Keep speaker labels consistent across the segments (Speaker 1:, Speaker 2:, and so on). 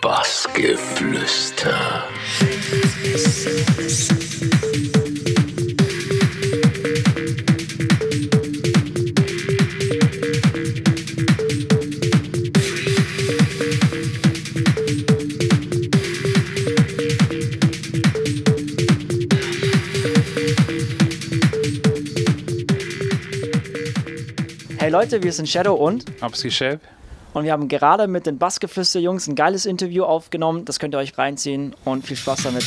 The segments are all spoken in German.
Speaker 1: Bassgeflüster.
Speaker 2: Hey Leute, wir sind Shadow und
Speaker 3: Abski
Speaker 2: und wir haben gerade mit den Bassgeflüster-Jungs ein geiles Interview aufgenommen. Das könnt ihr euch reinziehen und viel Spaß damit.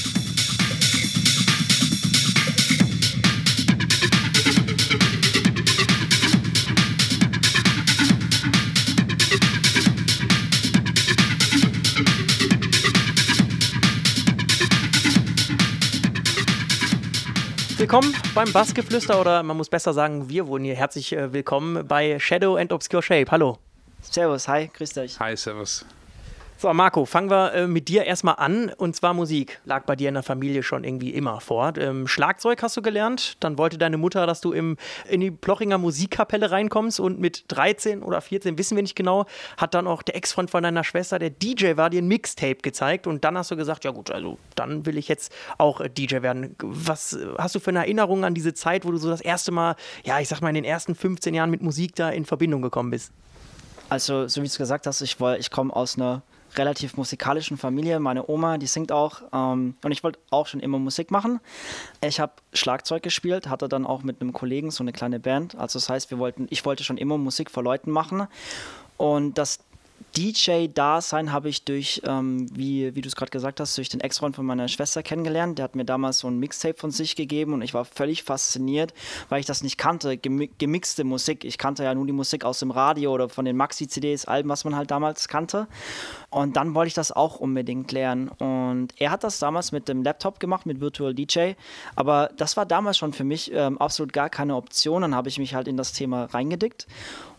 Speaker 2: Willkommen beim Bassgeflüster oder man muss besser sagen, wir wurden hier herzlich äh, willkommen bei Shadow and Obscure Shape. Hallo. Servus, hi, grüßt euch.
Speaker 3: Hi, servus.
Speaker 2: So, Marco, fangen wir äh, mit dir erstmal an. Und zwar Musik. Lag bei dir in der Familie schon irgendwie immer vor. Ähm, Schlagzeug hast du gelernt. Dann wollte deine Mutter, dass du im, in die Plochinger Musikkapelle reinkommst. Und mit 13 oder 14, wissen wir nicht genau, hat dann auch der Ex-Freund von deiner Schwester, der DJ war, dir ein Mixtape gezeigt. Und dann hast du gesagt, ja gut, also dann will ich jetzt auch äh, DJ werden. Was äh, hast du für eine Erinnerung an diese Zeit, wo du so das erste Mal, ja, ich sag mal, in den ersten 15 Jahren mit Musik da in Verbindung gekommen bist? Also, so wie du gesagt hast, ich, ich komme aus einer relativ musikalischen Familie. Meine Oma, die singt auch. Ähm, und ich wollte auch schon immer Musik machen. Ich habe Schlagzeug gespielt, hatte dann auch mit einem Kollegen so eine kleine Band. Also das heißt, wir wollten, ich wollte schon immer Musik vor Leuten machen. Und das DJ-Dasein habe ich durch, ähm, wie, wie du es gerade gesagt hast, durch den Ex-Freund von meiner Schwester kennengelernt. Der hat mir damals so ein Mixtape von sich gegeben und ich war völlig fasziniert, weil ich das nicht kannte. Gemi gemixte Musik. Ich kannte ja nur die Musik aus dem Radio oder von den Maxi-CDs, Alben, was man halt damals kannte. Und dann wollte ich das auch unbedingt lernen. Und er hat das damals mit dem Laptop gemacht, mit Virtual DJ. Aber das war damals schon für mich ähm, absolut gar keine Option. Dann habe ich mich halt in das Thema reingedickt.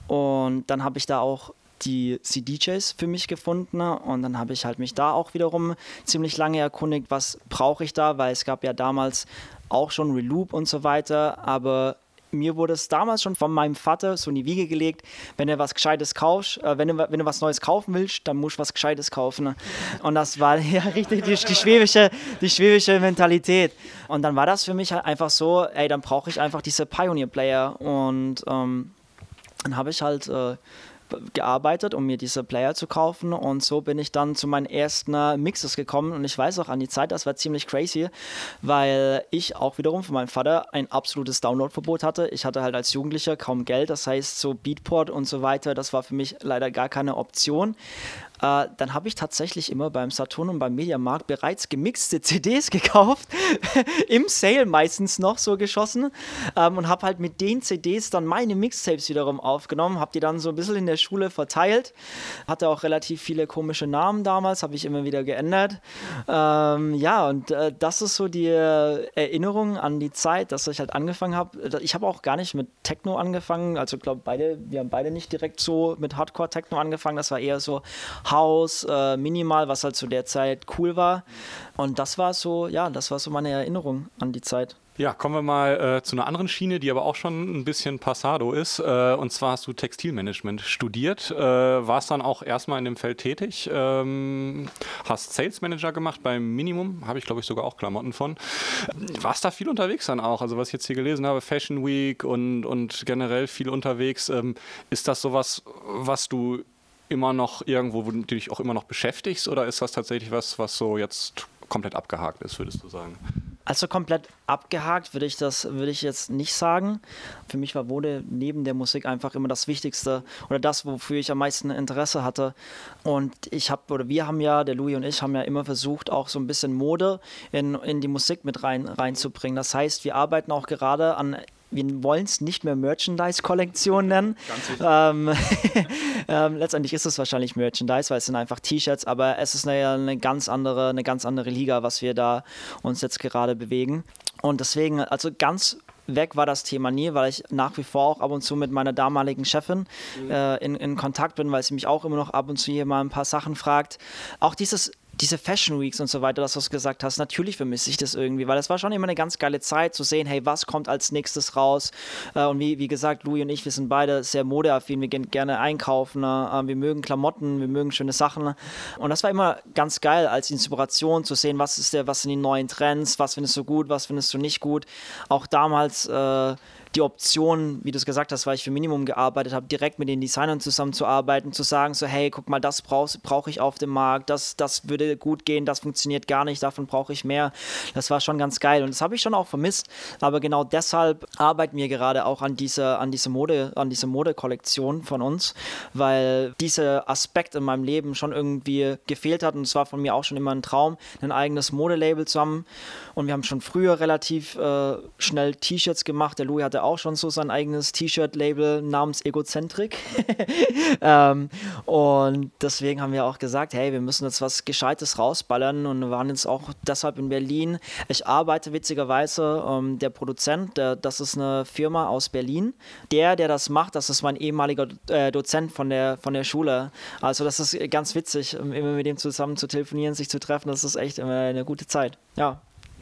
Speaker 2: Und dann habe ich da auch die CDJs für mich gefunden und dann habe ich halt mich da auch wiederum ziemlich lange erkundigt, was brauche ich da, weil es gab ja damals auch schon Reloop und so weiter, aber mir wurde es damals schon von meinem Vater so in die Wiege gelegt, wenn du was Gescheites kaufst, äh, wenn, du, wenn du was Neues kaufen willst, dann musst du was Gescheites kaufen. Und das war ja richtig die, die, schwäbische, die schwäbische Mentalität. Und dann war das für mich halt einfach so, ey, dann brauche ich einfach diese Pioneer-Player. Und ähm, dann habe ich halt äh, gearbeitet, um mir diese Player zu kaufen. Und so bin ich dann zu meinen ersten Mixes gekommen. Und ich weiß auch an die Zeit, das war ziemlich crazy, weil ich auch wiederum von meinem Vater ein absolutes Downloadverbot hatte. Ich hatte halt als Jugendlicher kaum Geld, das heißt so Beatport und so weiter, das war für mich leider gar keine Option äh, dann habe ich tatsächlich immer beim Saturn und beim Mediamarkt bereits gemixte CDs gekauft, im Sale meistens noch so geschossen ähm, und habe halt mit den CDs dann meine Mixtapes wiederum aufgenommen, habe die dann so ein bisschen in der Schule verteilt, hatte auch relativ viele komische Namen damals, habe ich immer wieder geändert. Ähm, ja, und äh, das ist so die Erinnerung an die Zeit, dass ich halt angefangen habe. Ich habe auch gar nicht mit Techno angefangen, also glaube beide, wir haben beide nicht direkt so mit Hardcore-Techno angefangen, das war eher so Haus, äh, minimal, was halt zu der Zeit cool war. Und das war so, ja, das war so meine Erinnerung an die Zeit.
Speaker 3: Ja, kommen wir mal äh, zu einer anderen Schiene, die aber auch schon ein bisschen Passado ist. Äh, und zwar hast du Textilmanagement studiert, äh, warst dann auch erstmal in dem Feld tätig, ähm, hast Sales Manager gemacht beim Minimum, habe ich glaube ich sogar auch Klamotten von. Warst da viel unterwegs dann auch? Also was ich jetzt hier gelesen habe, Fashion Week und, und generell viel unterwegs. Ähm, ist das sowas, was du immer noch irgendwo, wo du dich auch immer noch beschäftigst oder ist das tatsächlich was, was so jetzt komplett abgehakt ist, würdest du sagen?
Speaker 2: Also komplett abgehakt würde ich das würde ich jetzt nicht sagen. Für mich war Mode neben der Musik einfach immer das Wichtigste oder das, wofür ich am meisten Interesse hatte. Und ich habe oder wir haben ja, der Louis und ich haben ja immer versucht, auch so ein bisschen Mode in, in die Musik mit rein reinzubringen. Das heißt, wir arbeiten auch gerade an wir wollen es nicht mehr Merchandise-Kollektion nennen. Ähm, ähm, letztendlich ist es wahrscheinlich Merchandise, weil es sind einfach T-Shirts, aber es ist eine, eine, ganz andere, eine ganz andere Liga, was wir da uns jetzt gerade bewegen. Und deswegen, also ganz weg war das Thema nie, weil ich nach wie vor auch ab und zu mit meiner damaligen Chefin mhm. äh, in, in Kontakt bin, weil sie mich auch immer noch ab und zu hier mal ein paar Sachen fragt. Auch dieses diese Fashion Weeks und so weiter, das, was du gesagt hast, natürlich vermisse ich das irgendwie, weil es war schon immer eine ganz geile Zeit zu sehen, hey, was kommt als nächstes raus? Äh, und wie, wie gesagt, Louis und ich, wir sind beide sehr modeaffin, wir gehen gerne einkaufen, ne? äh, wir mögen Klamotten, wir mögen schöne Sachen. Und das war immer ganz geil als Inspiration zu sehen, was ist der, was sind die neuen Trends, was findest du gut, was findest du nicht gut. Auch damals äh, die Option, wie du es gesagt hast, weil ich für Minimum gearbeitet habe, direkt mit den Designern zusammenzuarbeiten, zu sagen, so, hey, guck mal, das brauche brauch ich auf dem Markt, das, das würde gut gehen, das funktioniert gar nicht, davon brauche ich mehr. Das war schon ganz geil und das habe ich schon auch vermisst. Aber genau deshalb arbeiten wir gerade auch an dieser, an dieser Mode, an dieser Modekollektion von uns, weil dieser Aspekt in meinem Leben schon irgendwie gefehlt hat und es war von mir auch schon immer ein Traum, ein eigenes Modelabel zu haben. Und wir haben schon früher relativ äh, schnell T-Shirts gemacht. Der Louis hatte auch schon so sein eigenes T-Shirt-Label namens Egozentrik. ähm, und deswegen haben wir auch gesagt, hey, wir müssen jetzt was Gescheites rausballern und waren jetzt auch deshalb in Berlin. Ich arbeite witzigerweise, ähm, der Produzent, der, das ist eine Firma aus Berlin. Der, der das macht, das ist mein ehemaliger äh, Dozent von der, von der Schule. Also das ist ganz witzig, immer mit dem zusammen zu telefonieren, sich zu treffen. Das ist echt immer eine gute Zeit. Ja.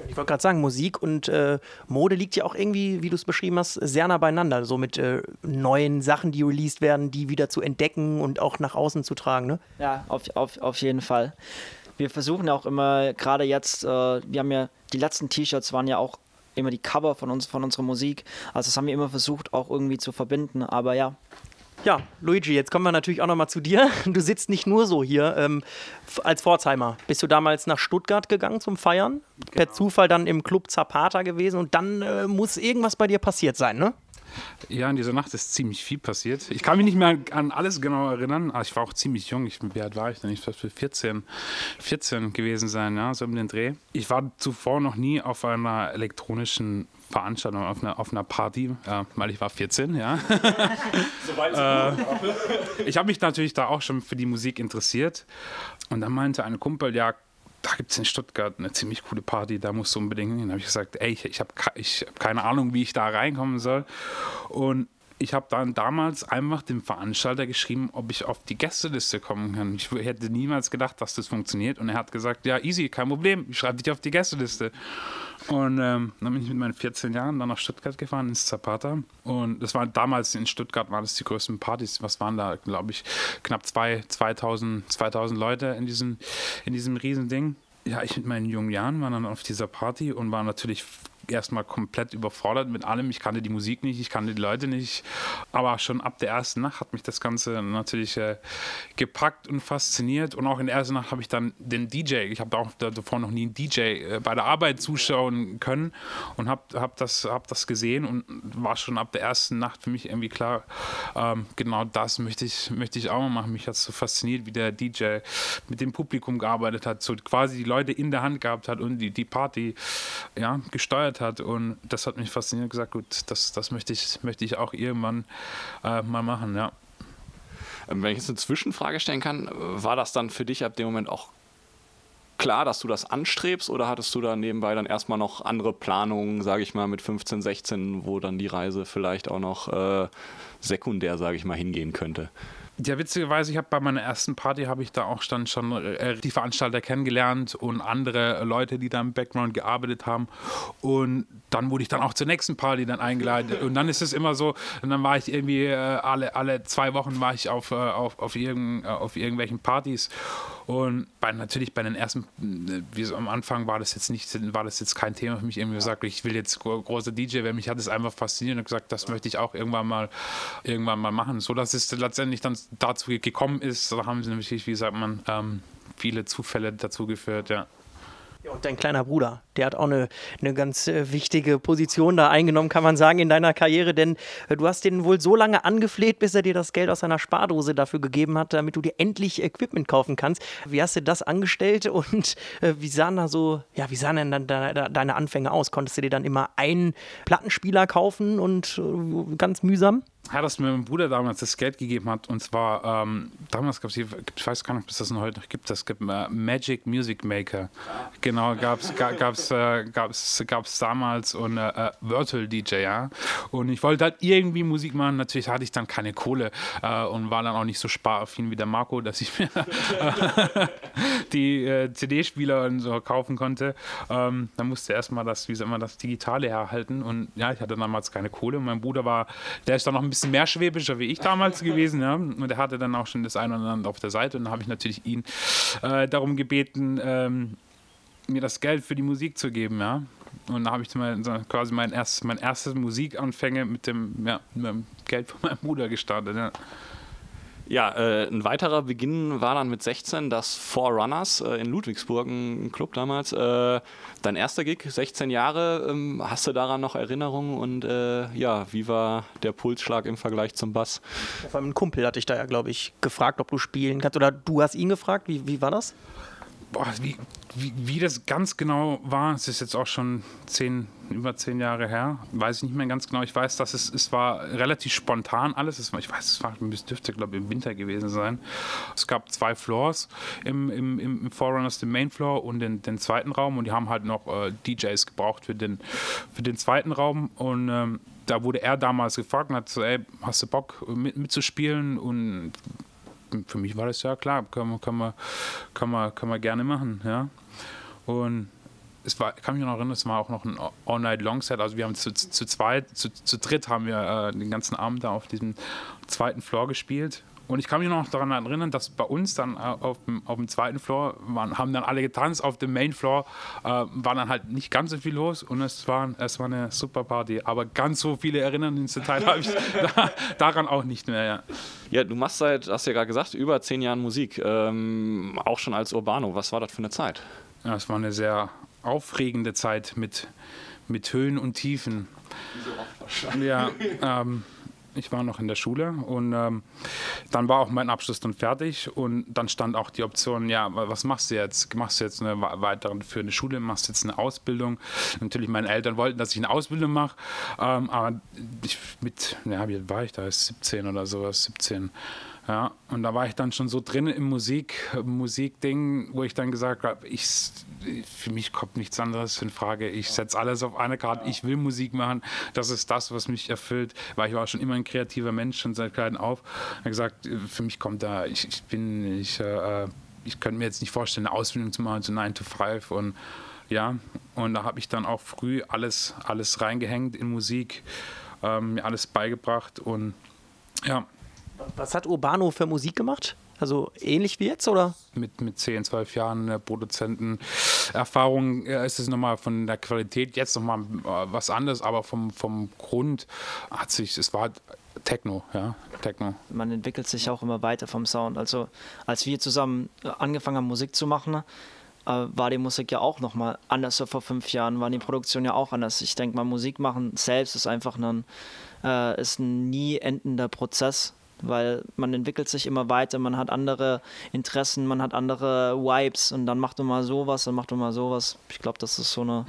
Speaker 4: Ich wollte gerade sagen, Musik und äh, Mode liegt ja auch irgendwie, wie du es beschrieben hast, sehr nah beieinander. So mit äh, neuen Sachen, die released werden, die wieder zu entdecken und auch nach außen zu tragen. Ne?
Speaker 2: Ja, auf, auf, auf jeden Fall. Wir versuchen auch immer, gerade jetzt, äh, wir haben ja, die letzten T-Shirts waren ja auch immer die Cover von uns, von unserer Musik. Also das haben wir immer versucht, auch irgendwie zu verbinden. Aber ja,
Speaker 4: ja, Luigi, jetzt kommen wir natürlich auch nochmal zu dir. Du sitzt nicht nur so hier ähm, als Pforzheimer. Bist du damals nach Stuttgart gegangen zum Feiern? Genau. Per Zufall dann im Club Zapata gewesen und dann äh, muss irgendwas bei dir passiert sein, ne?
Speaker 5: Ja, in dieser Nacht ist ziemlich viel passiert. Ich kann mich nicht mehr an alles genau erinnern, aber ich war auch ziemlich jung. Ich, wie alt war ich denn? Ich war 14, 14 gewesen sein, ja, so um den Dreh. Ich war zuvor noch nie auf einer elektronischen Veranstaltung, auf einer, auf einer Party, äh, weil ich war 14, ja. äh, ich habe mich natürlich da auch schon für die Musik interessiert. Und dann meinte ein Kumpel, ja, da gibt es in Stuttgart eine ziemlich coole Party, da musst du unbedingt hin. Da habe ich gesagt, ey, ich, ich habe ich hab keine Ahnung, wie ich da reinkommen soll. Und ich habe dann damals einfach dem Veranstalter geschrieben, ob ich auf die Gästeliste kommen kann. Ich hätte niemals gedacht, dass das funktioniert. Und er hat gesagt, ja, easy, kein Problem, ich schreibe dich auf die Gästeliste. Und ähm, dann bin ich mit meinen 14 Jahren dann nach Stuttgart gefahren, ins Zapata. Und das war damals in Stuttgart, waren das die größten Partys. Was waren da, glaube ich, knapp zwei, 2000, 2000 Leute in diesem, in diesem Riesending ja, ich mit meinen jungen Jahren war dann auf dieser Party und war natürlich erstmal komplett überfordert mit allem. Ich kannte die Musik nicht, ich kannte die Leute nicht. Aber schon ab der ersten Nacht hat mich das Ganze natürlich äh, gepackt und fasziniert. Und auch in der ersten Nacht habe ich dann den DJ, ich habe auch davor noch nie einen DJ äh, bei der Arbeit zuschauen können und habe hab das, hab das gesehen und war schon ab der ersten Nacht für mich irgendwie klar, ähm, genau das möchte ich, möchte ich auch mal machen. Mich hat es so fasziniert, wie der DJ mit dem Publikum gearbeitet hat, so quasi die Leute in der Hand gehabt hat und die, die Party ja, gesteuert hat. Und das hat mich fasziniert gesagt, gut, das, das möchte, ich, möchte ich auch irgendwann äh, mal machen, ja.
Speaker 3: Ähm, wenn ich jetzt eine Zwischenfrage stellen kann, war das dann für dich ab dem Moment auch klar, dass du das anstrebst oder hattest du da nebenbei dann erstmal noch andere Planungen, sage ich mal, mit 15, 16, wo dann die Reise vielleicht auch noch äh, sekundär, sage ich mal, hingehen könnte?
Speaker 5: Ja, witzigerweise, ich habe bei meiner ersten Party habe ich da auch dann schon äh, die Veranstalter kennengelernt und andere Leute, die da im Background gearbeitet haben. Und dann wurde ich dann auch zur nächsten Party dann eingeladen. Und dann ist es immer so, und dann war ich irgendwie äh, alle, alle zwei Wochen war ich auf, äh, auf, auf, irgend, äh, auf irgendwelchen Partys. Und bei, natürlich bei den ersten, äh, wie so am Anfang war das jetzt nicht, war das jetzt kein Thema für mich. Irgendwie gesagt, ich will jetzt großer DJ werden. Mich hat es einfach fasziniert und gesagt, das möchte ich auch irgendwann mal, irgendwann mal machen. So dass es letztendlich dann dazu gekommen ist, da haben sie natürlich, wie sagt man, ähm, viele Zufälle dazu geführt, ja.
Speaker 4: Ja, und dein kleiner Bruder, der hat auch eine, eine ganz äh, wichtige Position da eingenommen, kann man sagen, in deiner Karriere, denn äh, du hast den wohl so lange angefleht, bis er dir das Geld aus seiner Spardose dafür gegeben hat, damit du dir endlich Equipment kaufen kannst. Wie hast du das angestellt und äh, wie sahen da so, ja, wie sahen denn dann de deine Anfänge aus? Konntest du dir dann immer einen Plattenspieler kaufen und ganz mühsam?
Speaker 5: Ja, dass mir mein Bruder damals das Geld gegeben hat. Und zwar, ähm, damals gab es, ich weiß gar nicht, ob es das noch heute noch gibt, es gibt äh, Magic Music Maker. Genau, gab es gab's, äh, gab's, gab's damals und äh, äh, Virtual DJ, ja. Und ich wollte halt irgendwie Musik machen. Natürlich hatte ich dann keine Kohle äh, und war dann auch nicht so sparaffin wie der Marco, dass ich mir, die äh, CD-Spieler und so kaufen konnte. Ähm, dann musste erstmal das, wie soll man das Digitale herhalten. Und ja, ich hatte damals keine Kohle. Und mein Bruder war, der ist dann noch ein bisschen mehr schwäbischer wie ich damals gewesen. Ja? Und der hatte dann auch schon das eine oder andere auf der Seite. Und dann habe ich natürlich ihn äh, darum gebeten, ähm, mir das Geld für die Musik zu geben, ja. Und da habe ich quasi mein erstes, mein erstes Musikanfänge mit dem, ja, mit dem Geld von meinem Bruder gestartet, ja.
Speaker 3: Ja, äh, ein weiterer Beginn war dann mit 16 das Forerunners äh, in Ludwigsburg, ein Club damals. Äh, dein erster Gig, 16 Jahre. Ähm, hast du daran noch Erinnerungen und äh, ja, wie war der Pulsschlag im Vergleich zum Bass?
Speaker 4: Vor allem ein Kumpel hatte ich da ja, glaube ich, gefragt, ob du spielen kannst. Oder du hast ihn gefragt. Wie, wie war das?
Speaker 5: Boah, wie, wie, wie das ganz genau war, es ist jetzt auch schon zehn, über zehn Jahre her, weiß ich nicht mehr ganz genau. Ich weiß, dass es, es war relativ spontan alles. Es ich weiß, es war, dürfte, glaube ich, im Winter gewesen sein. Es gab zwei Floors im, im, im Forerunners, den Main Floor und den, den zweiten Raum und die haben halt noch äh, DJs gebraucht für den, für den zweiten Raum und ähm, da wurde er damals gefragt und hat so, ey, hast du Bock mit, mitzuspielen? Und für mich war das ja klar, kann man, kann man, kann man, kann man gerne machen, ja. Und es war, ich kann mich noch erinnern, es war auch noch ein All-Night-Long-Set. Also wir haben zu, zu zweit, zu, zu dritt haben wir äh, den ganzen Abend da auf diesem zweiten Floor gespielt. Und ich kann mich noch daran erinnern, dass bei uns dann äh, auf dem, auf dem zweiten Floor waren, haben dann alle getanzt, auf dem Main Floor äh, war dann halt nicht ganz so viel los und es war, es war eine super Party. Aber ganz so viele Detail habe ich da, daran auch nicht mehr. Ja.
Speaker 3: ja, du machst seit, hast ja gerade gesagt, über zehn Jahren Musik, ähm, auch schon als Urbano. Was war das für eine Zeit?
Speaker 5: Ja, es war eine sehr aufregende Zeit mit, mit Höhen und Tiefen. Ja, ähm, ich war noch in der Schule und ähm, dann war auch mein Abschluss dann fertig und dann stand auch die Option, ja, was machst du jetzt? Machst du jetzt eine weitere für eine Schule, machst du jetzt eine Ausbildung? Natürlich, meine Eltern wollten, dass ich eine Ausbildung mache, ähm, aber ich mit, ja, wie war ich da? 17 oder sowas, 17. Ja, und da war ich dann schon so drin im Musik, Musikding, wo ich dann gesagt habe, ich, für mich kommt nichts anderes in Frage. Ich setze alles auf eine Karte. Ich will Musik machen. Das ist das, was mich erfüllt, weil ich war schon immer ein kreativer Mensch, schon seit klein auf. Ich habe gesagt, für mich kommt da, ich, ich bin, ich, äh, ich könnte mir jetzt nicht vorstellen, eine Ausbildung zu machen, so 9 to 5 und ja, und da habe ich dann auch früh alles, alles reingehängt in Musik, ähm, mir alles beigebracht und ja,
Speaker 4: was hat Urbano für Musik gemacht? Also ähnlich wie jetzt, oder?
Speaker 5: Mit, mit 10, 12 Jahren äh, Produzentenerfahrung äh, ist es nochmal von der Qualität jetzt nochmal äh, was anderes, aber vom, vom Grund hat sich, es war Techno, ja, Techno.
Speaker 2: Man entwickelt sich auch immer weiter vom Sound. Also als wir zusammen angefangen haben, Musik zu machen, war die Musik ja auch nochmal anders so vor fünf Jahren, war die Produktion ja auch anders. Ich denke mal, Musik machen selbst ist einfach ein, ist ein nie endender Prozess weil man entwickelt sich immer weiter, man hat andere Interessen, man hat andere Vibes und dann macht man mal sowas, dann macht man mal sowas. Ich glaube, das ist so eine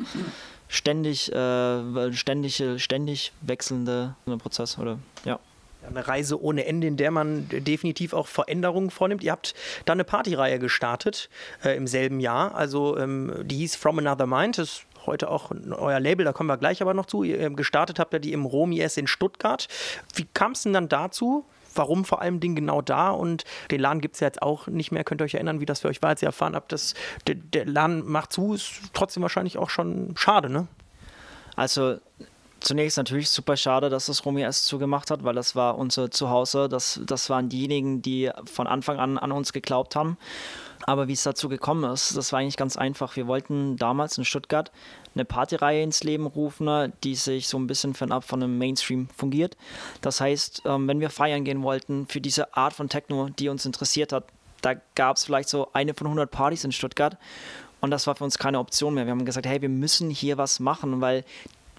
Speaker 2: ständig, äh, ständig, ständig wechselnde Prozess, oder? Ja.
Speaker 4: Eine Reise ohne Ende, in der man definitiv auch Veränderungen vornimmt. Ihr habt da eine Partyreihe gestartet äh, im selben Jahr. Also ähm, die hieß From Another Mind. Das ist heute auch euer Label, da kommen wir gleich aber noch zu. Ihr ähm, gestartet habt ihr die im Romi S in Stuttgart. Wie kam es denn dann dazu? Warum vor allem Ding genau da und den Laden gibt es ja jetzt auch nicht mehr. Könnt ihr euch erinnern, wie das für euch war, als ihr erfahren habt, dass der, der Laden macht zu, ist trotzdem wahrscheinlich auch schon schade, ne?
Speaker 2: Also zunächst natürlich super schade, dass das Romy S zugemacht hat, weil das war unser Zuhause. Das, das waren diejenigen, die von Anfang an an uns geglaubt haben. Aber wie es dazu gekommen ist, das war eigentlich ganz einfach. Wir wollten damals in Stuttgart eine Partyreihe ins Leben rufen, die sich so ein bisschen fernab von einem Mainstream fungiert. Das heißt, ähm, wenn wir feiern gehen wollten für diese Art von Techno, die uns interessiert hat, da gab es vielleicht so eine von 100 Partys in Stuttgart und das war für uns keine Option mehr. Wir haben gesagt, hey, wir müssen hier was machen, weil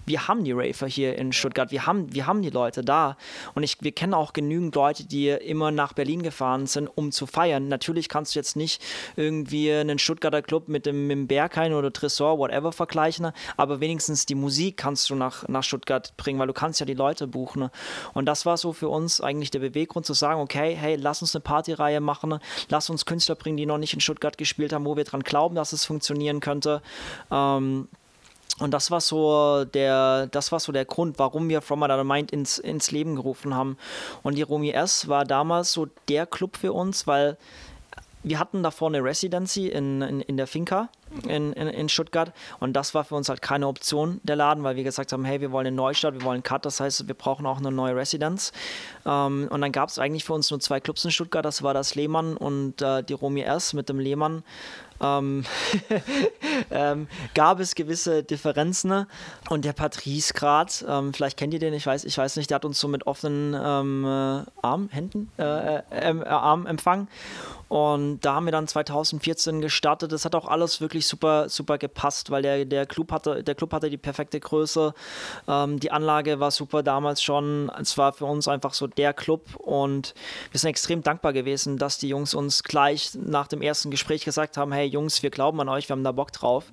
Speaker 2: wir haben die Rafer hier in Stuttgart, wir haben, wir haben die Leute da. Und ich, wir kennen auch genügend Leute, die immer nach Berlin gefahren sind, um zu feiern. Natürlich kannst du jetzt nicht irgendwie einen Stuttgarter Club mit dem, mit dem Berghain oder Tresor, whatever, vergleichen, aber wenigstens die Musik kannst du nach, nach Stuttgart bringen, weil du kannst ja die Leute buchen. Und das war so für uns eigentlich der Beweggrund zu sagen, okay, hey, lass uns eine Partyreihe machen, lass uns Künstler bringen, die noch nicht in Stuttgart gespielt haben, wo wir dran glauben, dass es funktionieren könnte. Ähm, und das war so der, das war so der Grund, warum wir From Another Mind ins, ins Leben gerufen haben. Und die Romy S war damals so der Club für uns, weil wir hatten davor eine Residency in, in, in der Finca in, in, in, Stuttgart und das war für uns halt keine Option, der Laden, weil wir gesagt haben, hey, wir wollen eine Neustart, wir wollen Cut, das heißt, wir brauchen auch eine neue Residenz. Ähm, und dann gab es eigentlich für uns nur zwei Clubs in Stuttgart, das war das Lehmann und äh, die Romy S. Mit dem Lehmann ähm, ähm, gab es gewisse Differenzen. Ne? Und der Patrice Grad, ähm, vielleicht kennt ihr den, ich weiß, ich weiß nicht, der hat uns so mit offenen ähm, äh, Arm, Händen, äh, äh, Arm empfangen. Und da haben wir dann 2014 gestartet. Das hat auch alles wirklich super, super gepasst, weil der, der, Club, hatte, der Club hatte die perfekte Größe. Ähm, die Anlage war super damals schon. Es war für uns einfach so der Club und wir sind extrem dankbar gewesen, dass die Jungs uns gleich nach dem ersten Gespräch gesagt haben: Hey Jungs, wir glauben an euch, wir haben da Bock drauf.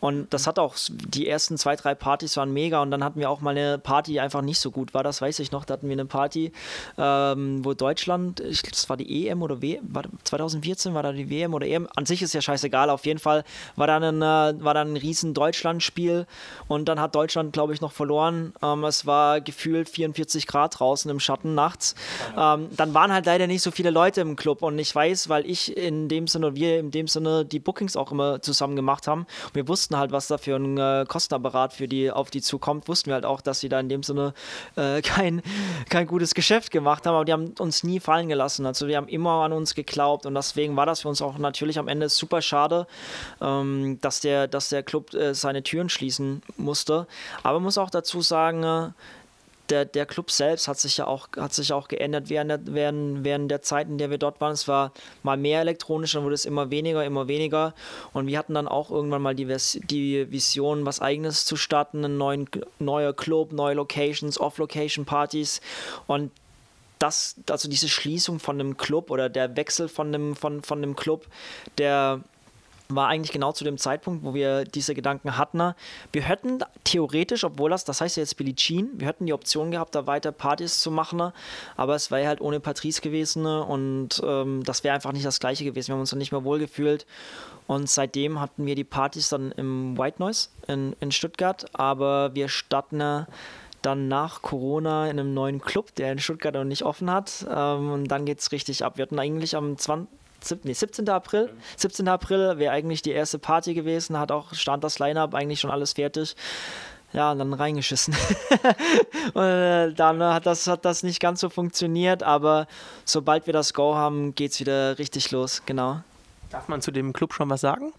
Speaker 2: Und das hat auch, die ersten zwei, drei Partys waren mega und dann hatten wir auch mal eine Party, die einfach nicht so gut war, das weiß ich noch. Da hatten wir eine Party, ähm, wo Deutschland, ich, das war die EM oder W, war, 2014 war da die WM oder EM, an sich ist ja scheißegal, auf jeden Fall war da ein, äh, war dann ein riesen Deutschland-Spiel und dann hat Deutschland, glaube ich, noch verloren. Ähm, es war gefühlt 44 Grad draußen im Schatten nachts. Ähm, dann waren halt leider nicht so viele Leute im Club und ich weiß, weil ich in dem Sinne, wir in dem Sinne die Bookings auch immer zusammen gemacht haben, wir wussten halt, was da für ein äh, Kostenapparat für die, auf die zukommt, wussten wir halt auch, dass sie da in dem Sinne äh, kein, kein gutes Geschäft gemacht haben, aber die haben uns nie fallen gelassen. Also wir haben immer an uns geglaubt und deswegen war das für uns auch natürlich am Ende super schade, ähm, dass, der, dass der Club äh, seine Türen schließen musste. Aber man muss auch dazu sagen, äh, der, der Club selbst hat sich ja auch, hat sich auch geändert während der, während, während der Zeit, in der wir dort waren. Es war mal mehr elektronisch, dann wurde es immer weniger, immer weniger. Und wir hatten dann auch irgendwann mal die, die Vision, was Eigenes zu starten, einen neuen neuer Club, neue Locations, Off-Location-Partys. Und das, also diese Schließung von einem Club oder der Wechsel von einem, von, von einem Club, der war eigentlich genau zu dem Zeitpunkt, wo wir diese Gedanken hatten. Wir hätten theoretisch, obwohl das, das heißt ja jetzt Billie Jean, wir hätten die Option gehabt, da weiter Partys zu machen, aber es wäre halt ohne Patrice gewesen und ähm, das wäre einfach nicht das gleiche gewesen. Wir haben uns dann nicht mehr wohl gefühlt und seitdem hatten wir die Partys dann im White Noise in, in Stuttgart, aber wir starten dann nach Corona in einem neuen Club, der in Stuttgart noch nicht offen hat. Ähm, und dann geht es richtig ab. Wir hatten eigentlich am 20, nee, 17. April. 17. April wäre eigentlich die erste Party gewesen, hat auch, stand das Line-Up eigentlich schon alles fertig. Ja, und dann reingeschissen. und äh, dann hat das, hat das nicht ganz so funktioniert, aber sobald wir das Go haben, geht es wieder richtig los, genau.
Speaker 4: Darf man zu dem Club schon was sagen?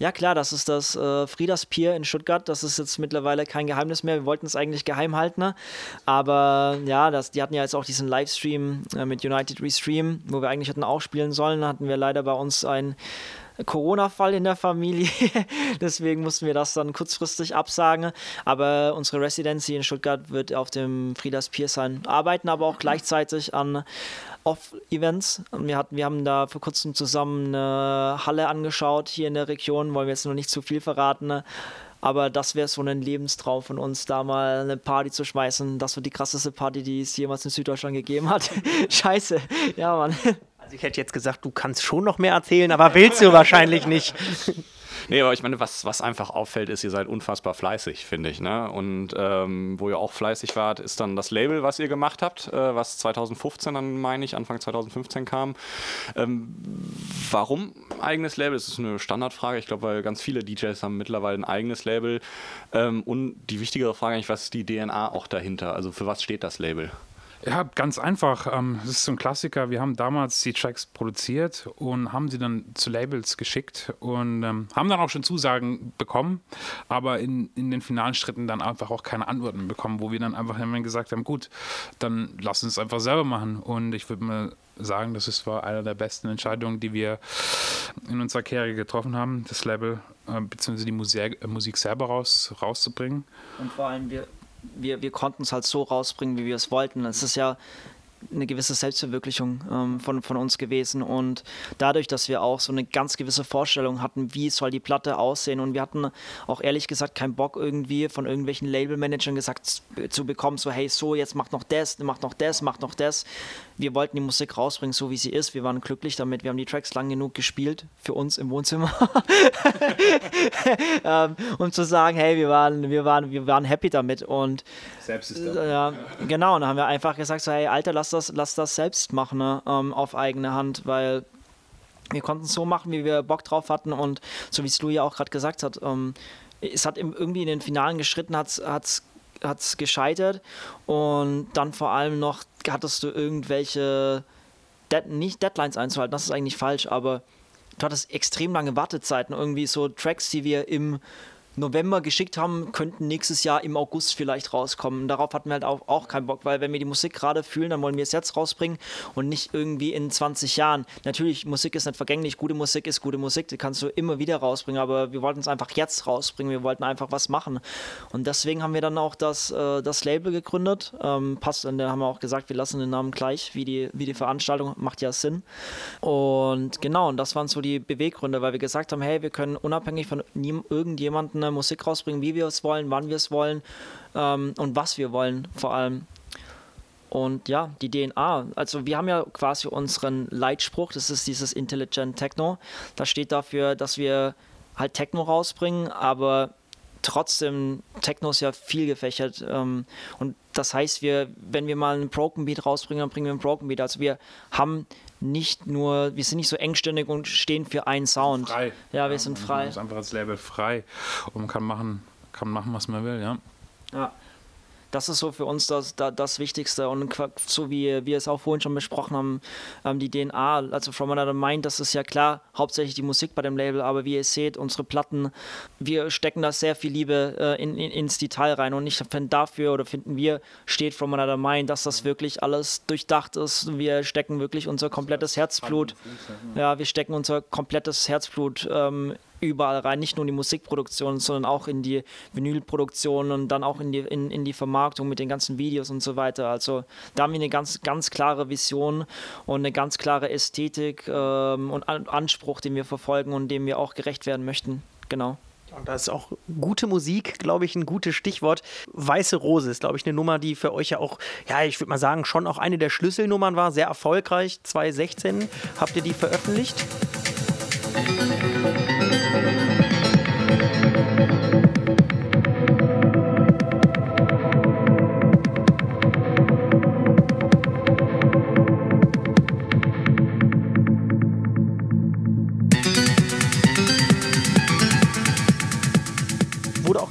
Speaker 2: Ja, klar, das ist das äh, Frieders Pier in Stuttgart. Das ist jetzt mittlerweile kein Geheimnis mehr. Wir wollten es eigentlich geheim halten. Ne? Aber ja, das, die hatten ja jetzt auch diesen Livestream äh, mit United Restream, wo wir eigentlich hätten auch spielen sollen. Da hatten wir leider bei uns ein Corona-Fall in der Familie. Deswegen mussten wir das dann kurzfristig absagen. Aber unsere Residency in Stuttgart wird auf dem Frieders Pier sein. Arbeiten aber auch gleichzeitig an Off-Events. Wir, wir haben da vor kurzem zusammen eine Halle angeschaut hier in der Region. Wollen wir jetzt noch nicht zu viel verraten. Aber das wäre so ein Lebenstraum von uns, da mal eine Party zu schmeißen. Das wird die krasseste Party, die es jemals in Süddeutschland gegeben hat. Scheiße. Ja, Mann.
Speaker 4: Also ich hätte jetzt gesagt, du kannst schon noch mehr erzählen, aber willst du wahrscheinlich nicht.
Speaker 3: Nee, aber ich meine, was, was einfach auffällt, ist, ihr seid unfassbar fleißig, finde ich. Ne? Und ähm, wo ihr auch fleißig wart, ist dann das Label, was ihr gemacht habt, äh, was 2015 dann, meine ich, Anfang 2015 kam. Ähm, warum eigenes Label? Das ist eine Standardfrage. Ich glaube, weil ganz viele DJs haben mittlerweile ein eigenes Label. Ähm, und die wichtigere Frage eigentlich, was ist die DNA auch dahinter? Also für was steht das Label?
Speaker 5: Ja, ganz einfach. Ähm, das ist so ein Klassiker. Wir haben damals die Tracks produziert und haben sie dann zu Labels geschickt und ähm, haben dann auch schon Zusagen bekommen, aber in, in den finalen Schritten dann einfach auch keine Antworten bekommen, wo wir dann einfach gesagt haben, gut, dann lass uns einfach selber machen. Und ich würde mal sagen, das ist war eine der besten Entscheidungen, die wir in unserer Karriere getroffen haben, das Label äh, bzw. die Musik, Musik selber raus, rauszubringen.
Speaker 2: Und vor allem, wir, wir, wir konnten es halt so rausbringen, wie wir es wollten. Es ist ja eine gewisse Selbstverwirklichung ähm, von, von uns gewesen und dadurch, dass wir auch so eine ganz gewisse Vorstellung hatten, wie soll die Platte aussehen und wir hatten auch ehrlich gesagt keinen Bock irgendwie von irgendwelchen Labelmanagern gesagt zu bekommen, so hey, so jetzt macht noch das, macht noch das, macht noch das. Wir wollten die Musik rausbringen, so wie sie ist. Wir waren glücklich damit. Wir haben die Tracks lang genug gespielt für uns im Wohnzimmer, ähm, um zu sagen, hey, wir waren, wir waren, wir waren happy damit und
Speaker 5: selbst ist
Speaker 2: äh, ja, genau. Und dann haben wir einfach gesagt, so hey, Alter, lass das, lass das selbst machen ne, ähm, auf eigene Hand, weil wir konnten es so machen, wie wir Bock drauf hatten und so wie es Lou ja auch gerade gesagt hat, ähm, es hat irgendwie in den finalen Geschritten hat es hat's gescheitert. Und dann vor allem noch hattest du irgendwelche Dead nicht Deadlines einzuhalten, das ist eigentlich falsch, aber du hattest extrem lange Wartezeiten, irgendwie so Tracks, die wir im November geschickt haben, könnten nächstes Jahr im August vielleicht rauskommen. Darauf hatten wir halt auch, auch keinen Bock, weil wenn wir die Musik gerade fühlen, dann wollen wir es jetzt rausbringen und nicht irgendwie in 20 Jahren. Natürlich, Musik ist nicht vergänglich, gute Musik ist gute Musik, die kannst du immer wieder rausbringen, aber wir wollten es einfach jetzt rausbringen, wir wollten einfach was machen. Und deswegen haben wir dann auch das, äh, das Label gegründet. Ähm, passt, und da haben wir auch gesagt, wir lassen den Namen gleich, wie die, wie die Veranstaltung, macht ja Sinn. Und genau, und das waren so die Beweggründe, weil wir gesagt haben, hey, wir können unabhängig von irgendjemandem eine Musik rausbringen, wie wir es wollen, wann wir es wollen ähm, und was wir wollen vor allem. Und ja, die DNA. Also wir haben ja quasi unseren Leitspruch, das ist dieses Intelligent Techno. Das steht dafür, dass wir halt Techno rausbringen, aber trotzdem, Techno ist ja viel gefächert. Ähm, und das heißt, wir, wenn wir mal einen Broken Beat rausbringen, dann bringen wir einen Broken Beat. Also wir haben nicht nur, wir sind nicht so engständig und stehen für einen Sound.
Speaker 5: Frei.
Speaker 2: Ja, wir ja, sind frei. Man
Speaker 5: ist einfach als Label frei und man kann machen, kann machen, was man will, ja.
Speaker 2: Ja das ist so für uns das, das, das Wichtigste. Und so wie wir es auch vorhin schon besprochen haben, ähm, die DNA, also From Another Mind, das ist ja klar, hauptsächlich die Musik bei dem Label, aber wie ihr seht, unsere Platten, wir stecken da sehr viel Liebe äh, in, in, ins Detail rein. Und ich finde dafür, oder finden wir, steht From Another Mind, dass das wirklich alles durchdacht ist. Wir stecken wirklich unser komplettes Herzblut, ja, wir stecken unser komplettes Herzblut ähm, überall rein, nicht nur in die Musikproduktion, sondern auch in die Vinylproduktion und dann auch in die, in, in die Vermarktung mit den ganzen Videos und so weiter. Also da haben wir eine ganz, ganz klare Vision und eine ganz klare Ästhetik ähm, und Anspruch, den wir verfolgen und dem wir auch gerecht werden möchten. Genau.
Speaker 4: Und da ist auch gute Musik, glaube ich, ein gutes Stichwort. Weiße Rose ist, glaube ich, eine Nummer, die für euch ja auch, ja, ich würde mal sagen, schon auch eine der Schlüsselnummern war. Sehr erfolgreich. 2016 habt ihr die veröffentlicht.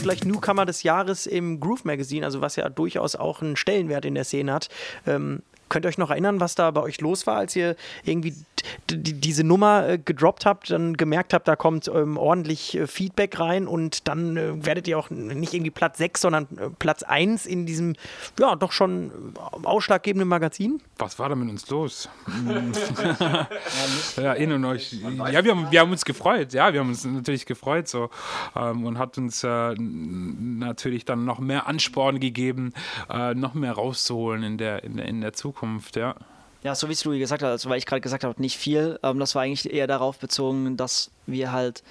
Speaker 4: Gleich Newcomer des Jahres im Groove Magazine, also was ja durchaus auch einen Stellenwert in der Szene hat. Ähm, Könnt ihr euch noch erinnern, was da bei euch los war, als ihr irgendwie diese Nummer äh, gedroppt habt, dann gemerkt habt, da kommt ähm, ordentlich äh, Feedback rein und dann äh, werdet ihr auch nicht irgendwie Platz 6, sondern äh, Platz 1 in diesem, ja, doch schon äh, ausschlaggebenden Magazin?
Speaker 5: Was war da mit uns los? ja, erinnern euch. Ja, wir haben, wir haben uns gefreut, ja, wir haben uns natürlich gefreut so ähm, und hat uns äh, natürlich dann noch mehr Ansporn gegeben, noch mehr rauszuholen in der, in der, in der Zukunft. Zukunft, ja.
Speaker 2: Ja, so wie es Louis gesagt hat, also weil ich gerade gesagt habe, nicht viel. Ähm, das war eigentlich eher darauf bezogen, dass wir halt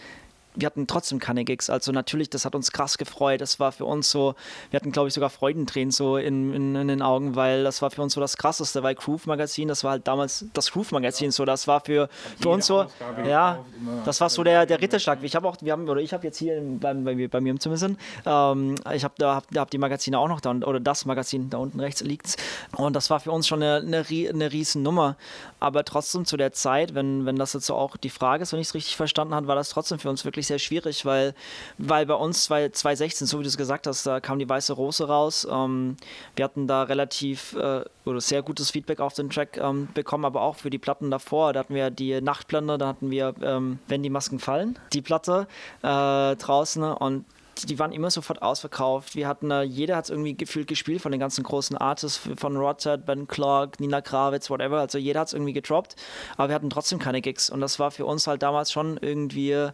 Speaker 2: wir hatten trotzdem keine Gigs. Also natürlich, das hat uns krass gefreut. Das war für uns so, wir hatten, glaube ich, sogar Freudentränen so in, in, in, den Augen, weil das war für uns so das Krasseste, weil Groove Magazin, das war halt damals das Groove Magazin so, das war für, für uns so, ja, das war so der, der Ritterschlag. Ich habe auch, wir haben, oder ich habe jetzt hier bei, bei, bei mir im Zimmer sind, ähm, ich habe da, hab, hab die Magazine auch noch da, oder das Magazin, da unten rechts liegt Und das war für uns schon eine, eine, eine riesen Nummer. Aber trotzdem zu der Zeit, wenn, wenn das jetzt so auch die Frage ist, wenn ich es richtig verstanden habe, war das trotzdem für uns wirklich sehr schwierig, weil, weil bei uns 2016, so wie du es gesagt hast, da kam die Weiße Rose raus. Ähm, wir hatten da relativ äh, oder sehr gutes Feedback auf den Track ähm, bekommen, aber auch für die Platten davor. Da hatten wir die Nachtblende, da hatten wir ähm, Wenn die Masken fallen, die Platte äh, draußen und die waren immer sofort ausverkauft. Wir hatten, äh, jeder hat es irgendwie gefühlt gespielt von den ganzen großen Artists, von Rotzert, Ben Clark, Nina Kravitz, whatever. Also jeder hat es irgendwie gedroppt, aber wir hatten trotzdem keine Gigs. Und das war für uns halt damals schon irgendwie, ja.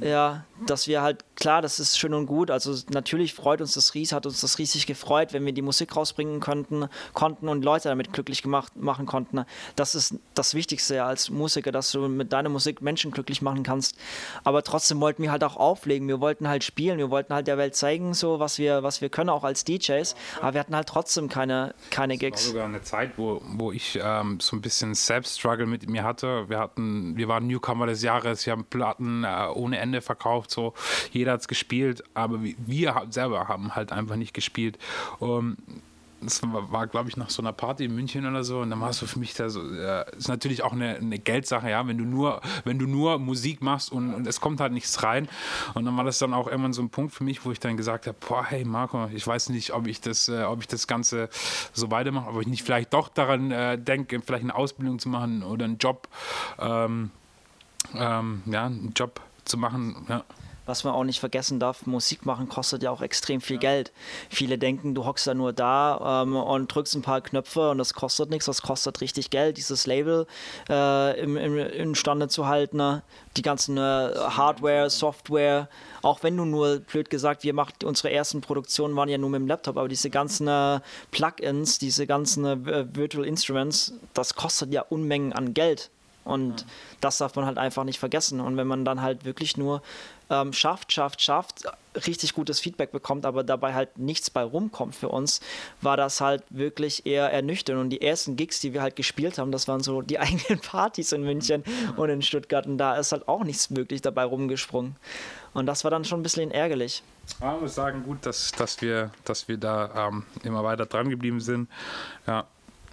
Speaker 2: ja, dass wir halt, klar, das ist schön und gut. Also natürlich freut uns das riesig, hat uns das riesig gefreut, wenn wir die Musik rausbringen könnten, konnten und Leute damit glücklich gemacht, machen konnten. Das ist das Wichtigste als Musiker, dass du mit deiner Musik Menschen glücklich machen kannst. Aber trotzdem wollten wir halt auch auflegen. Wir wollten halt spielen spielen. Wir wollten halt der Welt zeigen, so was wir, was wir können, auch als DJs. Aber wir hatten halt trotzdem keine, keine Gigs.
Speaker 5: Es war sogar eine Zeit, wo, wo ich ähm, so ein bisschen Selbststruggle mit mir hatte. Wir hatten, wir waren Newcomer des Jahres, wir haben Platten äh, ohne Ende verkauft, so jeder hat es gespielt, aber wir selber haben halt einfach nicht gespielt. Um, das war, glaube ich, nach so einer Party in München oder so. Und dann war es für mich da so, ja, ist natürlich auch eine, eine, Geldsache, ja, wenn du nur, wenn du nur Musik machst und, und, es kommt halt nichts rein. Und dann war das dann auch irgendwann so ein Punkt für mich, wo ich dann gesagt habe, boah, hey Marco, ich weiß nicht, ob ich das, äh, ob ich das Ganze so weitermache, ob ich nicht vielleicht doch daran äh, denke, vielleicht eine Ausbildung zu machen oder einen Job, ähm, ähm, ja, einen Job zu machen, ja
Speaker 2: was man auch nicht vergessen darf, Musik machen kostet ja auch extrem viel ja. Geld. Viele denken, du hockst da nur da ähm, und drückst ein paar Knöpfe und das kostet nichts, das kostet richtig Geld, dieses Label äh, im, im, imstande zu halten, ne? die ganzen äh, Hardware, Software, auch wenn du nur, blöd gesagt, wir machen unsere ersten Produktionen waren ja nur mit dem Laptop, aber diese ganzen äh, Plugins, diese ganzen äh, Virtual Instruments, das kostet ja Unmengen an Geld. Und ja. das darf man halt einfach nicht vergessen. Und wenn man dann halt wirklich nur ähm, schafft, schafft, schafft, richtig gutes Feedback bekommt, aber dabei halt nichts bei rumkommt für uns, war das halt wirklich eher ernüchternd. Und die ersten Gigs, die wir halt gespielt haben, das waren so die eigenen Partys in München und in Stuttgart. Und da ist halt auch nichts wirklich dabei rumgesprungen. Und das war dann schon ein bisschen ärgerlich.
Speaker 5: Ja, ich muss sagen, gut, dass, dass, wir, dass wir da ähm, immer weiter dran geblieben sind. Ja,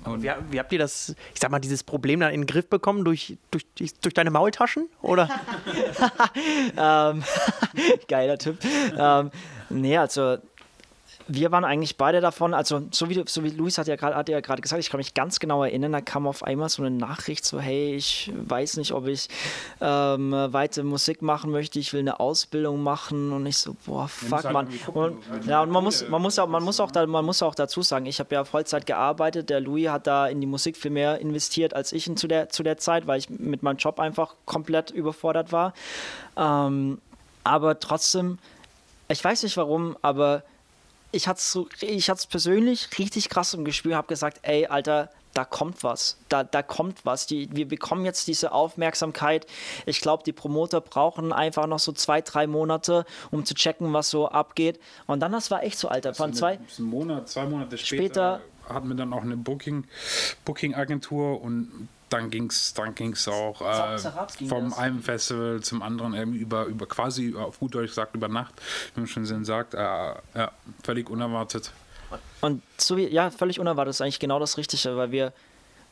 Speaker 4: und wie, wie, habt ihr das, ich sag mal, dieses Problem dann in den Griff bekommen? Durch, durch, durch deine Maultaschen? Oder?
Speaker 2: ähm, geiler Tipp. Ähm, nee, also wir waren eigentlich beide davon, also so wie, so wie Luis hat ja gerade ja gesagt, ich kann mich ganz genau erinnern, da kam auf einmal so eine Nachricht, so hey, ich weiß nicht, ob ich ähm, weiter Musik machen möchte, ich will eine Ausbildung machen und ich so, boah, fuck, ja, man. Und, ja, und man muss, man muss auch, man muss auch, da, man muss auch dazu sagen, ich habe ja Vollzeit gearbeitet, der Louis hat da in die Musik viel mehr investiert als ich zu der, zu der Zeit, weil ich mit meinem Job einfach komplett überfordert war. Ähm, aber trotzdem, ich weiß nicht warum, aber ich hatte es so, ich hat's persönlich richtig krass im Gespür, habe gesagt, ey, Alter, da kommt was, da, da kommt was. Die, wir bekommen jetzt diese Aufmerksamkeit. Ich glaube, die Promoter brauchen einfach noch so zwei, drei Monate, um zu checken, was so abgeht. Und dann, das war echt so, Alter. Von zwei,
Speaker 5: Monat, zwei Monate später, später hatten wir dann auch eine Booking, Booking-Agentur und dann ging es dann ging's auch äh, vom das. einen Festival zum anderen eben über, über quasi auf gut Deutsch gesagt über Nacht, wie man schon sagt, äh, ja, völlig unerwartet.
Speaker 2: Und so wie, ja, völlig unerwartet ist eigentlich genau das Richtige, weil wir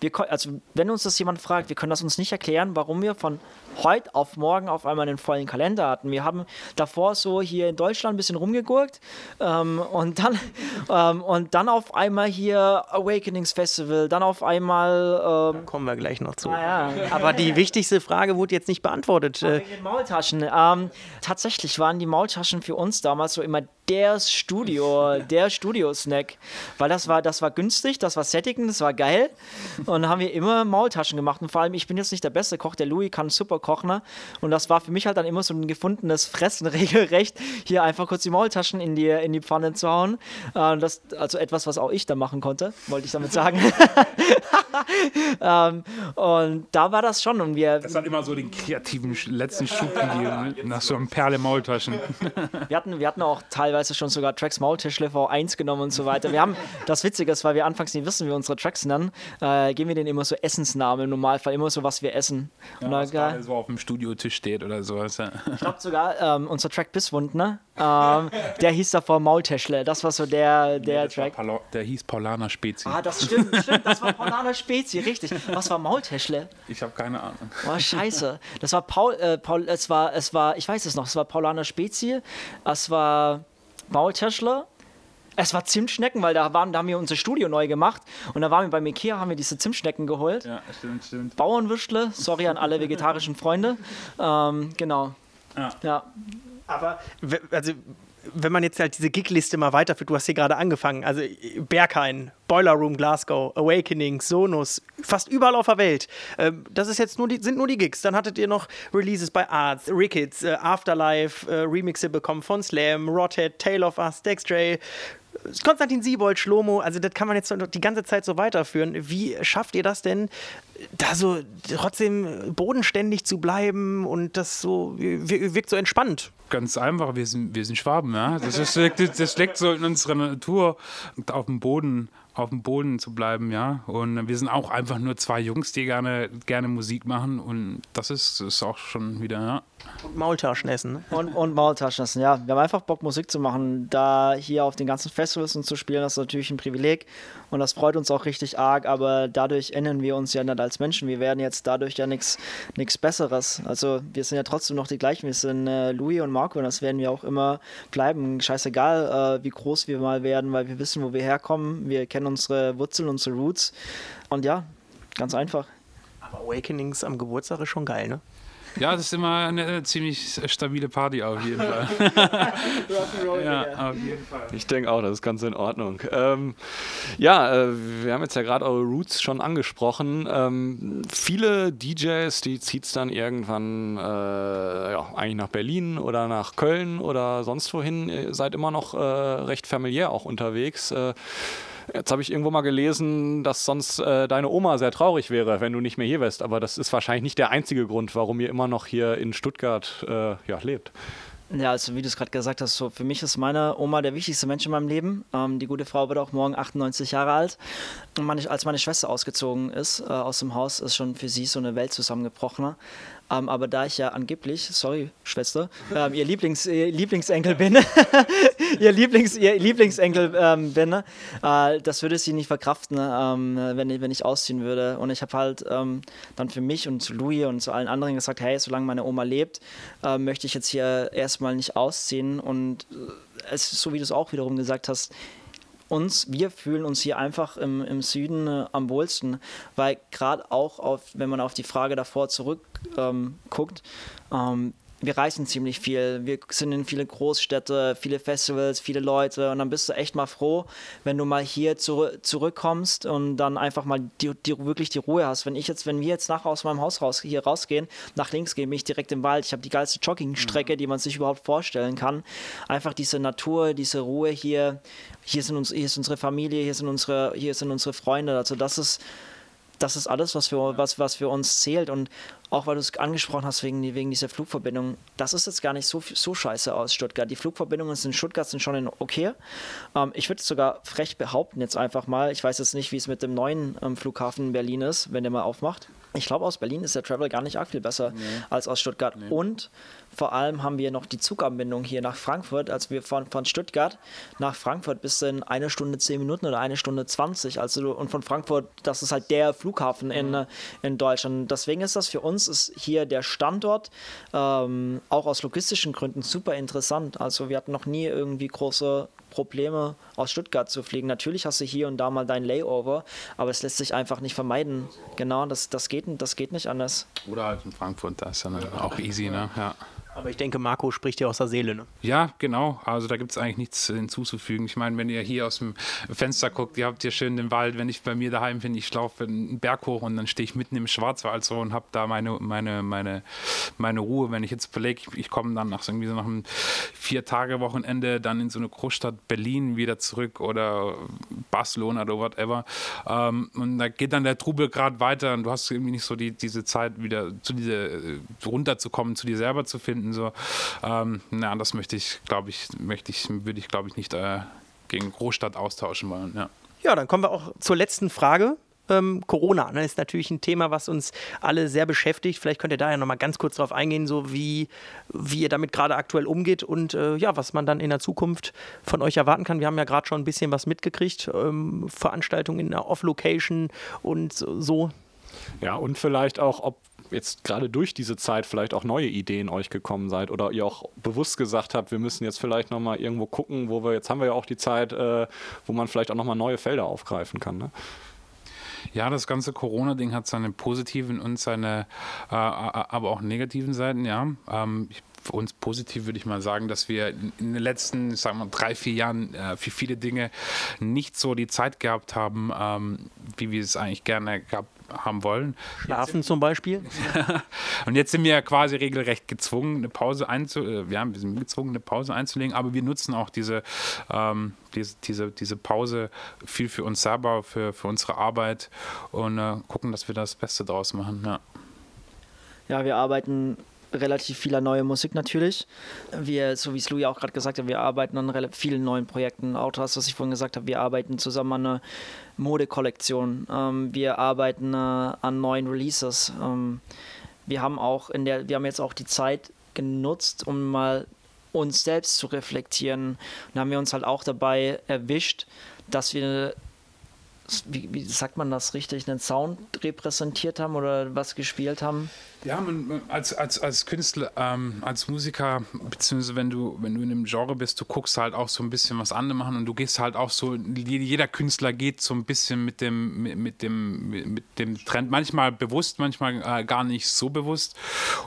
Speaker 2: wir, also wenn uns das jemand fragt, wir können das uns nicht erklären, warum wir von heute auf morgen auf einmal einen vollen Kalender hatten. Wir haben davor so hier in Deutschland ein bisschen rumgegurkt ähm, und, dann, ähm, und dann auf einmal hier Awakenings Festival, dann auf einmal...
Speaker 4: Ähm, kommen wir gleich noch zu. Ah, ja. Aber die wichtigste Frage wurde jetzt nicht beantwortet.
Speaker 2: Den Maultaschen. Ähm, tatsächlich waren die Maultaschen für uns damals so immer der Studio, der Studio-Snack. Weil das war, das war günstig, das war sättigend, das war geil. Und dann haben wir immer Maultaschen gemacht. Und vor allem, ich bin jetzt nicht der beste Koch, der Louis kann super kochen. Ne? Und das war für mich halt dann immer so ein gefundenes Fressen regelrecht, hier einfach kurz die Maultaschen in die, in die Pfanne zu hauen. Äh, das, also etwas, was auch ich da machen konnte, wollte ich damit sagen. ähm, und da war das schon. Und wir,
Speaker 5: das hat immer so den kreativen letzten Schub gegeben, ne? nach so einem Perle Maultaschen.
Speaker 2: wir, hatten, wir hatten auch teilweise schon sogar Tracks Maultischle V1 genommen und so weiter. Wir haben das Witzige ist, weil wir anfangs nicht wissen, wie unsere Tracks nennen, äh, geben wir denen immer so Essensnamen im Normalfall, immer so, was wir essen.
Speaker 5: Ja, was gerade so auf dem Studiotisch steht oder sowas.
Speaker 2: Ja. Ich glaube sogar, ähm, unser Track Bisswund, ne? Ähm, der hieß davor Maultäschle. Das war so der, der
Speaker 5: nee,
Speaker 2: Track.
Speaker 5: der hieß Paulaner Spezi.
Speaker 2: Ah, das stimmt, stimmt. Das war Paulaner Spezi, richtig. Was war Maultäschle?
Speaker 5: Ich habe keine Ahnung.
Speaker 2: Oh, scheiße. Das war Paul, äh, Paul, es war, es war, ich weiß es noch, es war Paulaner Spezi, es war Maultäschle es war Zimtschnecken, weil da, waren, da haben wir unser Studio neu gemacht und da waren wir beim Ikea, haben wir diese Zimtschnecken geholt.
Speaker 5: Ja, stimmt, stimmt.
Speaker 2: Bauernwürstle, sorry an alle vegetarischen Freunde. Ähm, genau.
Speaker 4: Ja. ja. Aber, also, wenn man jetzt halt diese Gig-Liste mal weiterführt, du hast hier gerade angefangen, also Berghain, Boiler Room Glasgow, Awakening, Sonus, fast überall auf der Welt. Ähm, das ist jetzt nur die, sind nur die Gigs. Dann hattet ihr noch Releases bei Arts, Rickets, äh, Afterlife, äh, Remixe bekommen von Slam, Rothead, Tale of Us, Dextray, Konstantin Siebold, Schlomo, also das kann man jetzt die ganze Zeit so weiterführen. Wie schafft ihr das denn, da so trotzdem bodenständig zu bleiben und das so wirkt so entspannt?
Speaker 5: Ganz einfach, wir sind, wir sind Schwaben, ja. Das, ist, das liegt so in unserer Natur, auf dem Boden auf dem Boden zu bleiben, ja. Und wir sind auch einfach nur zwei Jungs, die gerne, gerne Musik machen und das ist, ist auch schon wieder, ja.
Speaker 4: Und Maultaschen essen. Ne?
Speaker 2: Und, und Maultaschen essen, ja. Wir haben einfach Bock, Musik zu machen. Da hier auf den ganzen Festivals und zu spielen, das ist natürlich ein Privileg. Und das freut uns auch richtig arg. Aber dadurch ändern wir uns ja nicht als Menschen. Wir werden jetzt dadurch ja nichts Besseres. Also wir sind ja trotzdem noch die gleichen. Wir sind äh, Louis und Marco und das werden wir auch immer bleiben. Scheißegal, äh, wie groß wir mal werden, weil wir wissen, wo wir herkommen. Wir kennen unsere Wurzeln, unsere Roots. Und ja, ganz einfach.
Speaker 4: Aber Awakenings am Geburtstag ist schon geil, ne?
Speaker 5: Ja, das ist immer eine ziemlich stabile Party auf jeden Fall.
Speaker 3: ja, auf jeden Fall. Ich denke auch, das ist ganz in Ordnung. Ähm, ja, äh, wir haben jetzt ja gerade eure Roots schon angesprochen. Ähm, viele DJs, die zieht es dann irgendwann äh, ja, eigentlich nach Berlin oder nach Köln oder sonst wohin. Ihr seid immer noch äh, recht familiär auch unterwegs. Jetzt habe ich irgendwo mal gelesen, dass sonst äh, deine Oma sehr traurig wäre, wenn du nicht mehr hier wärst. Aber das ist wahrscheinlich nicht der einzige Grund, warum ihr immer noch hier in Stuttgart äh, ja, lebt.
Speaker 2: Ja, also wie du es gerade gesagt hast, so für mich ist meine Oma der wichtigste Mensch in meinem Leben. Ähm, die gute Frau wird auch morgen 98 Jahre alt. Und meine, als meine Schwester ausgezogen ist äh, aus dem Haus, ist schon für sie so eine Welt zusammengebrochen. Ähm, aber da ich ja angeblich, sorry, Schwester, ähm, ihr, Lieblings, ihr Lieblingsenkel bin, ihr, Lieblings, ihr Lieblingsenkel ähm, bin, äh, das würde sie nicht verkraften, ähm, wenn, ich, wenn ich ausziehen würde. Und ich habe halt ähm, dann für mich und zu Louis und zu allen anderen gesagt, hey, solange meine Oma lebt, äh, möchte ich jetzt hier erstmal nicht ausziehen. Und äh, es ist so, wie du es auch wiederum gesagt hast, uns, wir fühlen uns hier einfach im, im Süden äh, am wohlsten, weil gerade auch auf, wenn man auf die Frage davor zurückguckt, ähm, ähm, wir reisen ziemlich viel. Wir sind in viele Großstädte, viele Festivals, viele Leute und dann bist du echt mal froh, wenn du mal hier zu, zurückkommst und dann einfach mal die, die, wirklich die Ruhe hast. Wenn ich jetzt, wenn wir jetzt nachher aus meinem Haus raus, hier rausgehen, nach links gehen, bin ich direkt im Wald. Ich habe die geilste Joggingstrecke, mhm. die man sich überhaupt vorstellen kann. Einfach diese Natur, diese Ruhe hier. Hier sind uns, hier ist unsere Familie, hier sind unsere, hier sind unsere Freunde. Also das ist das ist alles, was für, was, was für uns zählt. Und auch weil du es angesprochen hast, wegen, wegen dieser Flugverbindung, das ist jetzt gar nicht so, so scheiße aus Stuttgart. Die Flugverbindungen in Stuttgart sind schon in okay. Ähm, ich würde es sogar frech behaupten, jetzt einfach mal. Ich weiß jetzt nicht, wie es mit dem neuen ähm, Flughafen in Berlin ist, wenn der mal aufmacht. Ich glaube, aus Berlin ist der Travel gar nicht arg viel besser nee. als aus Stuttgart. Nee. Und vor allem haben wir noch die Zuganbindung hier nach Frankfurt. Also wir von, von Stuttgart nach Frankfurt bis in eine Stunde zehn Minuten oder eine Stunde zwanzig. Also und von Frankfurt, das ist halt der Flughafen in, mhm. in Deutschland. Deswegen ist das für uns ist hier der Standort ähm, auch aus logistischen Gründen super interessant. Also wir hatten noch nie irgendwie große Probleme, aus Stuttgart zu fliegen. Natürlich hast du hier und da mal dein Layover, aber es lässt sich einfach nicht vermeiden. Genau, das, das, geht, das geht nicht anders.
Speaker 5: Oder halt in Frankfurt, da ist dann auch easy, ne? Ja.
Speaker 4: Aber ich denke, Marco spricht dir aus der Seele, ne?
Speaker 5: Ja, genau. Also da gibt es eigentlich nichts hinzuzufügen. Ich meine, wenn ihr hier aus dem Fenster guckt, ihr habt hier schön den Wald. Wenn ich bei mir daheim bin, ich laufe einen Berg hoch und dann stehe ich mitten im Schwarzwald so und habe da meine, meine, meine, meine Ruhe. Wenn ich jetzt überlege, ich, ich komme dann nach, irgendwie so nach einem Vier-Tage-Wochenende dann in so eine Großstadt Berlin wieder zurück oder Barcelona oder whatever. Ähm, und da geht dann der Trubel gerade weiter und du hast irgendwie nicht so die, diese Zeit wieder zu dieser runterzukommen, zu dir selber zu finden finden. So. Ähm, na, das möchte ich, glaube ich, möchte ich, würde ich, glaube ich, nicht äh, gegen Großstadt austauschen wollen. Ja.
Speaker 4: ja, dann kommen wir auch zur letzten Frage. Ähm, Corona ne, ist natürlich ein Thema, was uns alle sehr beschäftigt. Vielleicht könnt ihr da ja nochmal ganz kurz drauf eingehen, so wie, wie ihr damit gerade aktuell umgeht und äh, ja, was man dann in der Zukunft von euch erwarten kann. Wir haben ja gerade schon ein bisschen was mitgekriegt, ähm, Veranstaltungen in der Off-Location und so.
Speaker 3: Ja, und vielleicht auch, ob jetzt gerade durch diese Zeit vielleicht auch neue Ideen euch gekommen seid oder ihr auch bewusst gesagt habt, wir müssen jetzt vielleicht nochmal irgendwo gucken, wo wir, jetzt haben wir ja auch die Zeit, äh, wo man vielleicht auch nochmal neue Felder aufgreifen kann. Ne?
Speaker 5: Ja, das ganze Corona-Ding hat seine positiven und seine, äh, aber auch negativen Seiten, ja. Ähm, ich für uns positiv würde ich mal sagen, dass wir in den letzten, sagen wir, drei, vier Jahren äh, für viele Dinge nicht so die Zeit gehabt haben, ähm, wie wir es eigentlich gerne gehabt haben wollen.
Speaker 4: Schlafen zum Beispiel.
Speaker 5: und jetzt sind wir quasi regelrecht gezwungen, eine Pause einzulegen. Äh, ja, wir sind gezwungen, eine Pause einzulegen, aber wir nutzen auch diese, ähm, diese, diese, diese Pause viel für uns selber, für, für unsere Arbeit und äh, gucken, dass wir das Beste draus machen. Ja.
Speaker 2: Ja, wir arbeiten relativ viel neue Musik natürlich. Wir, so wie es Louis auch gerade gesagt hat, wir arbeiten an vielen neuen Projekten. Auch das, was ich vorhin gesagt habe, wir arbeiten zusammen an einer Modekollektion. Ähm, wir arbeiten äh, an neuen Releases. Ähm, wir haben auch in der, wir haben jetzt auch die Zeit genutzt, um mal uns selbst zu reflektieren. Und haben wir uns halt auch dabei erwischt, dass wir wie, wie, sagt man das richtig, einen Sound repräsentiert haben oder was gespielt haben?
Speaker 5: Ja, man, als, als, als Künstler, ähm, als Musiker, beziehungsweise wenn du, wenn du in einem Genre bist, du guckst halt auch so ein bisschen, was andere machen und du gehst halt auch so, jeder Künstler geht so ein bisschen mit dem, mit, mit dem, mit dem Trend, manchmal bewusst, manchmal äh, gar nicht so bewusst.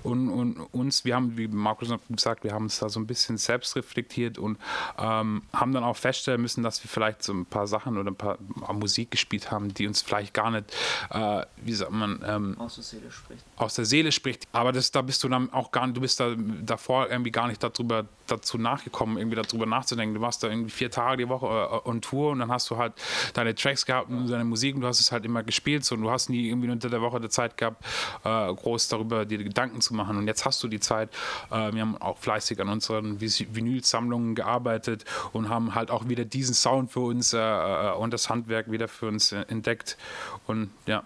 Speaker 5: Und, und uns, wir haben, wie Markus noch gesagt, wir haben uns da so ein bisschen selbst reflektiert und ähm, haben dann auch feststellen müssen, dass wir vielleicht so ein paar Sachen oder ein paar Musik gespielt haben, die uns vielleicht gar nicht, äh, wie sagt man, ähm,
Speaker 2: aus der Seele spricht.
Speaker 5: Aus der Seele Seele spricht. Aber das, da bist du dann auch gar du bist da davor irgendwie gar nicht darüber, dazu nachgekommen, irgendwie darüber nachzudenken. Du warst da irgendwie vier Tage die Woche äh, on Tour und dann hast du halt deine Tracks gehabt und deine Musik und du hast es halt immer gespielt so, und du hast nie irgendwie unter der Woche die Zeit gehabt, äh, groß darüber dir Gedanken zu machen. Und jetzt hast du die Zeit. Äh, wir haben auch fleißig an unseren Vinylsammlungen gearbeitet und haben halt auch wieder diesen Sound für uns äh, äh und das Handwerk wieder für uns äh, entdeckt. Und ja.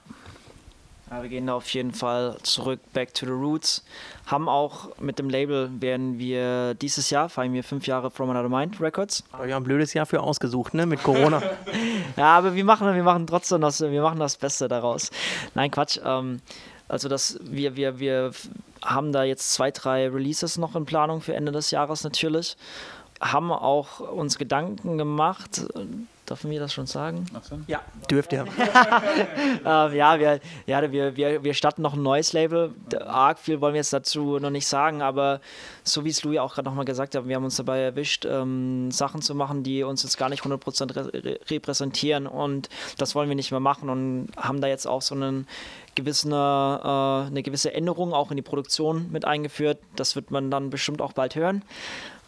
Speaker 2: Ja, wir gehen da auf jeden Fall zurück, back to the roots. Haben auch mit dem Label, werden wir dieses Jahr, feiern wir fünf Jahre From Another Mind Records.
Speaker 4: Aber wir haben ein blödes Jahr für ausgesucht, ne, mit Corona.
Speaker 2: ja, aber wir machen, wir machen trotzdem das, wir machen das Beste daraus. Nein, Quatsch. Ähm, also das, wir, wir, wir haben da jetzt zwei, drei Releases noch in Planung für Ende des Jahres natürlich. Haben auch uns Gedanken gemacht, Dürfen wir das schon sagen?
Speaker 4: Ja, dürft ihr.
Speaker 2: ähm, ja, wir, ja wir, wir, wir starten noch ein neues Label. Arg viel wollen wir jetzt dazu noch nicht sagen, aber so wie es Louis auch gerade nochmal gesagt hat, wir haben uns dabei erwischt, ähm, Sachen zu machen, die uns jetzt gar nicht 100% re repräsentieren und das wollen wir nicht mehr machen und haben da jetzt auch so einen gewissen, äh, eine gewisse Änderung auch in die Produktion mit eingeführt. Das wird man dann bestimmt auch bald hören.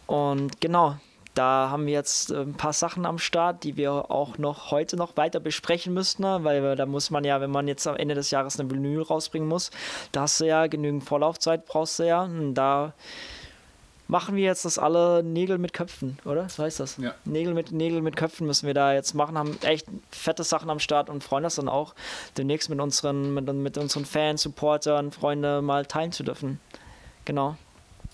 Speaker 2: Und genau, da haben wir jetzt äh, ein paar Sachen am Start, die wir auch noch heute noch weiter besprechen müssten, ne? weil da muss man ja, wenn man jetzt am Ende des Jahres eine Vinyl rausbringen muss, da hast du ja genügend Vorlaufzeit, brauchst du ja. Und da machen wir jetzt das alle Nägel mit Köpfen, oder? Was heißt das? Ja. Nägel mit, Nägel mit Köpfen müssen wir da jetzt machen, haben echt fette Sachen am Start und freuen uns dann auch, demnächst mit unseren, mit, mit unseren Fans, Supportern, Freunden mal teilen zu dürfen. Genau.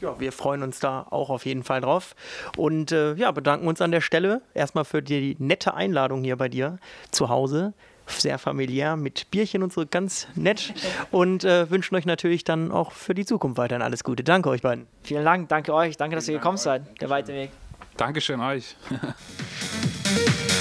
Speaker 4: Ja, wir freuen uns da auch auf jeden Fall drauf. Und äh, ja, bedanken uns an der Stelle erstmal für die nette Einladung hier bei dir zu Hause. Sehr familiär mit Bierchen und so, ganz nett. Und äh, wünschen euch natürlich dann auch für die Zukunft weiterhin alles Gute. Danke euch beiden.
Speaker 2: Vielen Dank, danke euch. Danke, dass ihr gekommen seid. Der weite Weg.
Speaker 5: Dankeschön euch.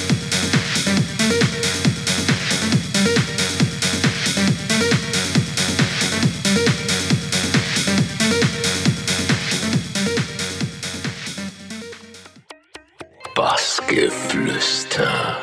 Speaker 1: Bassgeflüster.